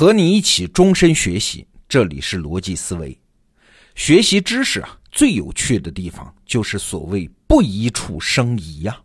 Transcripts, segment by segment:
和你一起终身学习，这里是逻辑思维。学习知识啊，最有趣的地方就是所谓不疑处生疑呀。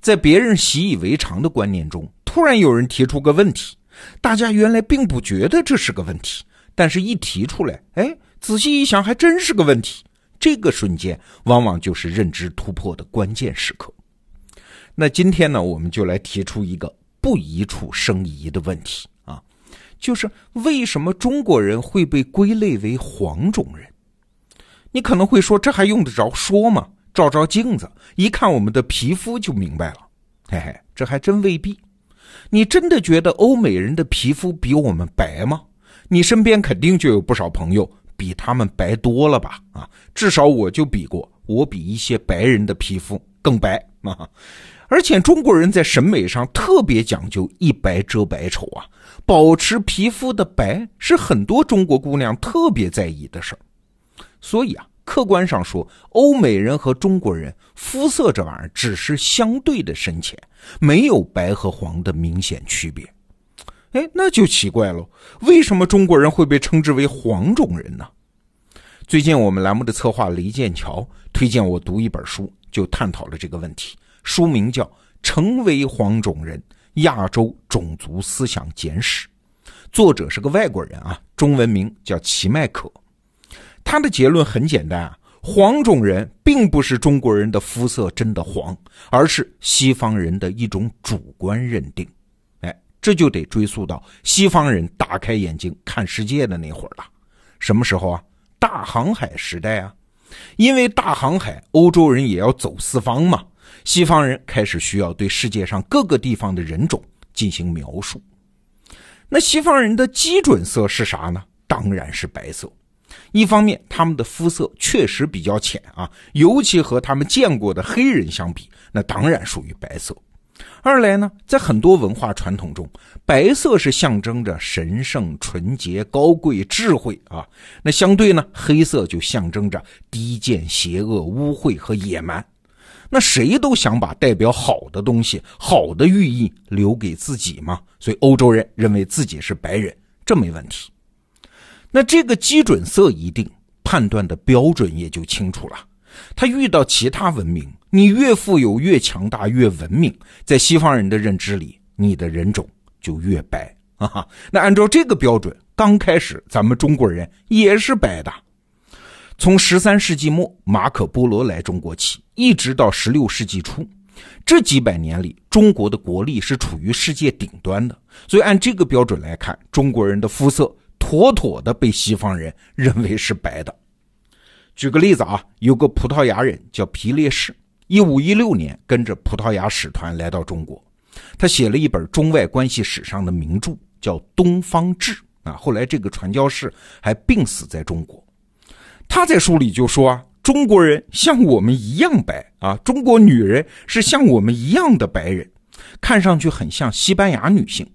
在别人习以为常的观念中，突然有人提出个问题，大家原来并不觉得这是个问题，但是一提出来，哎，仔细一想，还真是个问题。这个瞬间，往往就是认知突破的关键时刻。那今天呢，我们就来提出一个不疑处生疑的问题，就是为什么中国人会被归类为黄种人？你可能会说，这还用得着说吗？照照镜子，一看我们的皮肤就明白了。嘿嘿，这还真未必。你真的觉得欧美人的皮肤比我们白吗？你身边肯定就有不少朋友比他们白多了吧？啊，至少我就比过，我比一些白人的皮肤更白啊。而且中国人在审美上特别讲究一白遮百丑啊，保持皮肤的白是很多中国姑娘特别在意的事儿。所以啊，客观上说，欧美人和中国人肤色这玩意儿只是相对的深浅，没有白和黄的明显区别。哎，那就奇怪了，为什么中国人会被称之为黄种人呢？最近我们栏目的策划雷剑桥推荐我读一本书，就探讨了这个问题。书名叫《成为黄种人：亚洲种族思想简史》，作者是个外国人啊，中文名叫齐麦可。他的结论很简单啊，黄种人并不是中国人的肤色真的黄，而是西方人的一种主观认定。哎，这就得追溯到西方人打开眼睛看世界的那会儿了。什么时候啊？大航海时代啊！因为大航海，欧洲人也要走四方嘛，西方人开始需要对世界上各个地方的人种进行描述。那西方人的基准色是啥呢？当然是白色。一方面，他们的肤色确实比较浅啊，尤其和他们见过的黑人相比，那当然属于白色。二来呢，在很多文化传统中，白色是象征着神圣、纯洁、高贵、智慧啊。那相对呢，黑色就象征着低贱、邪恶、污秽和野蛮。那谁都想把代表好的东西、好的寓意留给自己嘛。所以欧洲人认为自己是白人，这没问题。那这个基准色一定，判断的标准也就清楚了。他遇到其他文明，你越富有、越强大、越文明，在西方人的认知里，你的人种就越白 啊。那按照这个标准，刚开始咱们中国人也是白的。从十三世纪末马可波罗来中国起，一直到十六世纪初，这几百年里，中国的国力是处于世界顶端的。所以按这个标准来看，中国人的肤色。妥妥的被西方人认为是白的。举个例子啊，有个葡萄牙人叫皮列士，一五一六年跟着葡萄牙使团来到中国，他写了一本中外关系史上的名著，叫《东方志》啊。后来这个传教士还病死在中国。他在书里就说啊，中国人像我们一样白啊，中国女人是像我们一样的白人，看上去很像西班牙女性。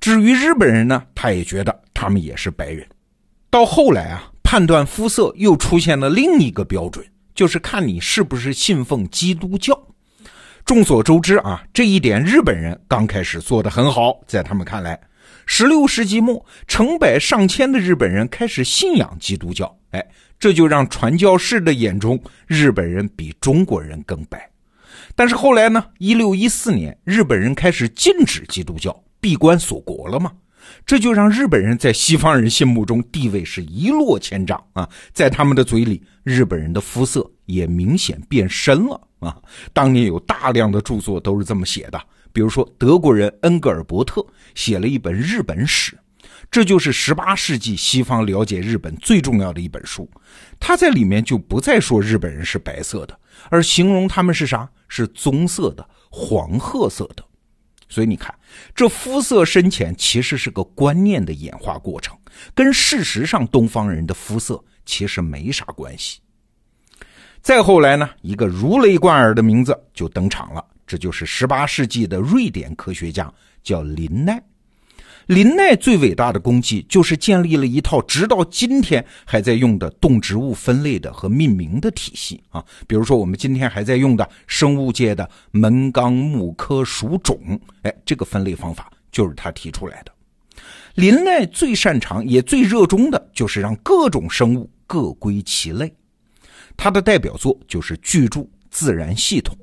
至于日本人呢，他也觉得他们也是白人。到后来啊，判断肤色又出现了另一个标准，就是看你是不是信奉基督教。众所周知啊，这一点日本人刚开始做得很好，在他们看来，十六世纪末，成百上千的日本人开始信仰基督教。哎，这就让传教士的眼中，日本人比中国人更白。但是后来呢，一六一四年，日本人开始禁止基督教。闭关锁国了嘛？这就让日本人在西方人心目中地位是一落千丈啊！在他们的嘴里，日本人的肤色也明显变深了啊！当年有大量的著作都是这么写的，比如说德国人恩格尔伯特写了一本日本史，这就是十八世纪西方了解日本最重要的一本书。他在里面就不再说日本人是白色的，而形容他们是啥？是棕色的、黄褐色的。所以你看，这肤色深浅其实是个观念的演化过程，跟事实上东方人的肤色其实没啥关系。再后来呢，一个如雷贯耳的名字就登场了，这就是十八世纪的瑞典科学家，叫林奈。林奈最伟大的功绩就是建立了一套直到今天还在用的动植物分类的和命名的体系啊，比如说我们今天还在用的生物界的门纲目科属种，哎，这个分类方法就是他提出来的。林奈最擅长也最热衷的就是让各种生物各归其类。他的代表作就是巨著《自然系统》。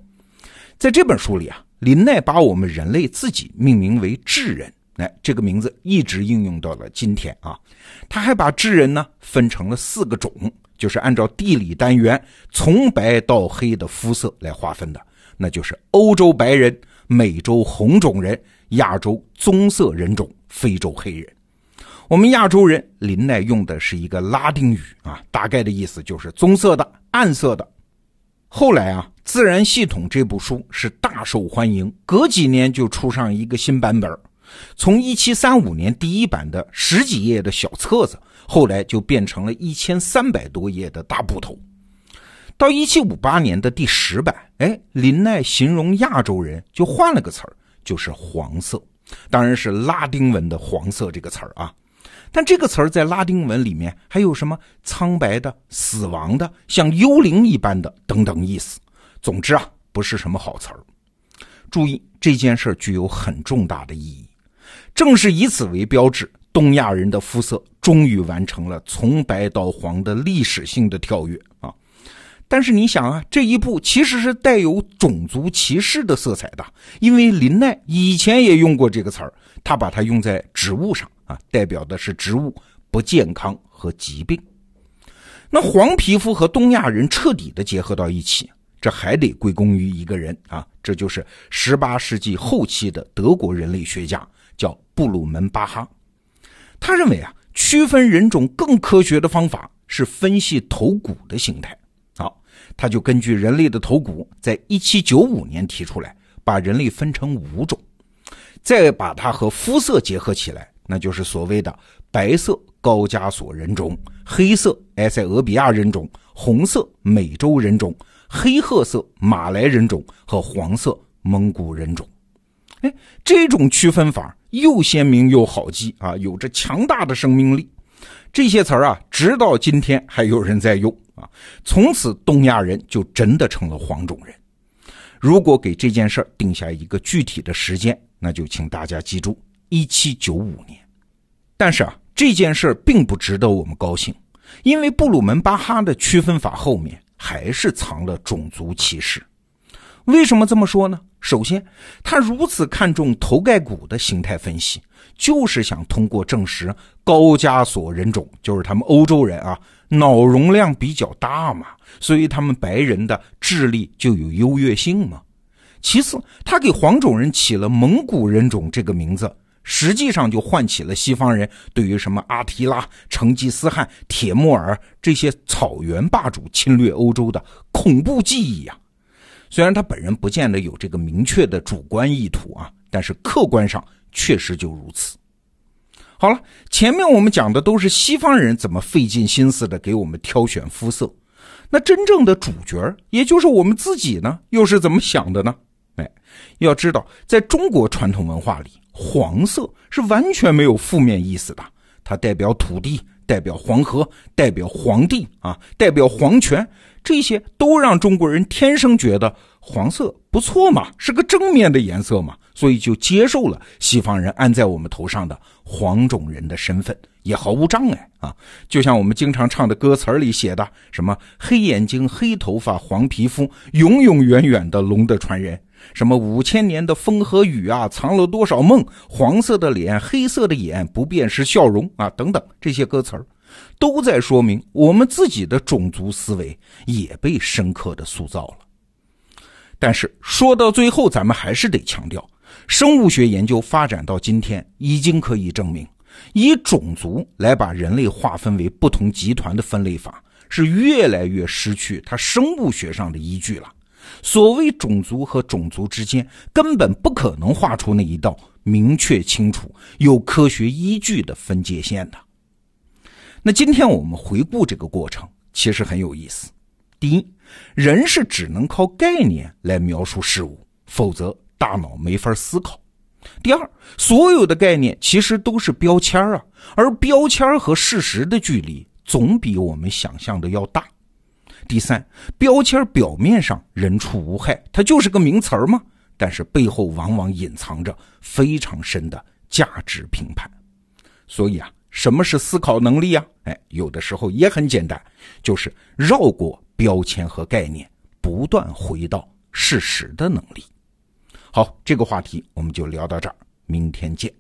在这本书里啊，林奈把我们人类自己命名为智人，哎，这个名字一直应用到了今天啊。他还把智人呢分成了四个种，就是按照地理单元从白到黑的肤色来划分的，那就是欧洲白人、美洲红种人、亚洲棕色人种、非洲黑人。我们亚洲人，林奈用的是一个拉丁语啊，大概的意思就是棕色的、暗色的。后来啊，《自然系统》这部书是大受欢迎，隔几年就出上一个新版本。从1735年第一版的十几页的小册子，后来就变成了一千三百多页的大部头。到1758年的第十版，哎，林奈形容亚洲人就换了个词儿，就是黄色，当然是拉丁文的“黄色”这个词儿啊。但这个词儿在拉丁文里面还有什么苍白的、死亡的、像幽灵一般的等等意思。总之啊，不是什么好词儿。注意这件事具有很重大的意义，正是以此为标志，东亚人的肤色终于完成了从白到黄的历史性的跳跃啊！但是你想啊，这一步其实是带有种族歧视的色彩的，因为林奈以前也用过这个词儿，他把它用在植物上。啊，代表的是植物不健康和疾病。那黄皮肤和东亚人彻底的结合到一起，这还得归功于一个人啊，这就是十八世纪后期的德国人类学家，叫布鲁门巴哈。他认为啊，区分人种更科学的方法是分析头骨的形态。好，他就根据人类的头骨，在一七九五年提出来，把人类分成五种，再把它和肤色结合起来。那就是所谓的白色高加索人种、黑色埃塞俄比亚人种、红色美洲人种、黑褐色马来人种和黄色蒙古人种。哎，这种区分法又鲜明又好记啊，有着强大的生命力。这些词儿啊，直到今天还有人在用啊。从此，东亚人就真的成了黄种人。如果给这件事儿定下一个具体的时间，那就请大家记住。一七九五年，但是啊，这件事并不值得我们高兴，因为布鲁门巴哈的区分法后面还是藏了种族歧视。为什么这么说呢？首先，他如此看重头盖骨的形态分析，就是想通过证实高加索人种，就是他们欧洲人啊，脑容量比较大嘛，所以他们白人的智力就有优越性嘛。其次，他给黄种人起了蒙古人种这个名字。实际上就唤起了西方人对于什么阿提拉、成吉思汗、铁木尔这些草原霸主侵略欧洲的恐怖记忆呀。虽然他本人不见得有这个明确的主观意图啊，但是客观上确实就如此。好了，前面我们讲的都是西方人怎么费尽心思的给我们挑选肤色，那真正的主角，也就是我们自己呢，又是怎么想的呢？哎，要知道，在中国传统文化里。黄色是完全没有负面意思的，它代表土地，代表黄河，代表皇帝啊，代表皇权，这些都让中国人天生觉得黄色不错嘛，是个正面的颜色嘛，所以就接受了西方人安在我们头上的黄种人的身份，也毫无障碍啊。就像我们经常唱的歌词里写的，什么黑眼睛、黑头发、黄皮肤，永永远远的龙的传人。什么五千年的风和雨啊，藏了多少梦？黄色的脸，黑色的眼，不变是笑容啊，等等，这些歌词儿，都在说明我们自己的种族思维也被深刻的塑造了。但是说到最后，咱们还是得强调，生物学研究发展到今天，已经可以证明，以种族来把人类划分为不同集团的分类法，是越来越失去它生物学上的依据了。所谓种族和种族之间根本不可能画出那一道明确清楚、有科学依据的分界线的。那今天我们回顾这个过程，其实很有意思。第一，人是只能靠概念来描述事物，否则大脑没法思考。第二，所有的概念其实都是标签啊，而标签和事实的距离总比我们想象的要大。第三，标签表面上人畜无害，它就是个名词儿嘛，但是背后往往隐藏着非常深的价值评判。所以啊，什么是思考能力啊？哎，有的时候也很简单，就是绕过标签和概念，不断回到事实的能力。好，这个话题我们就聊到这儿，明天见。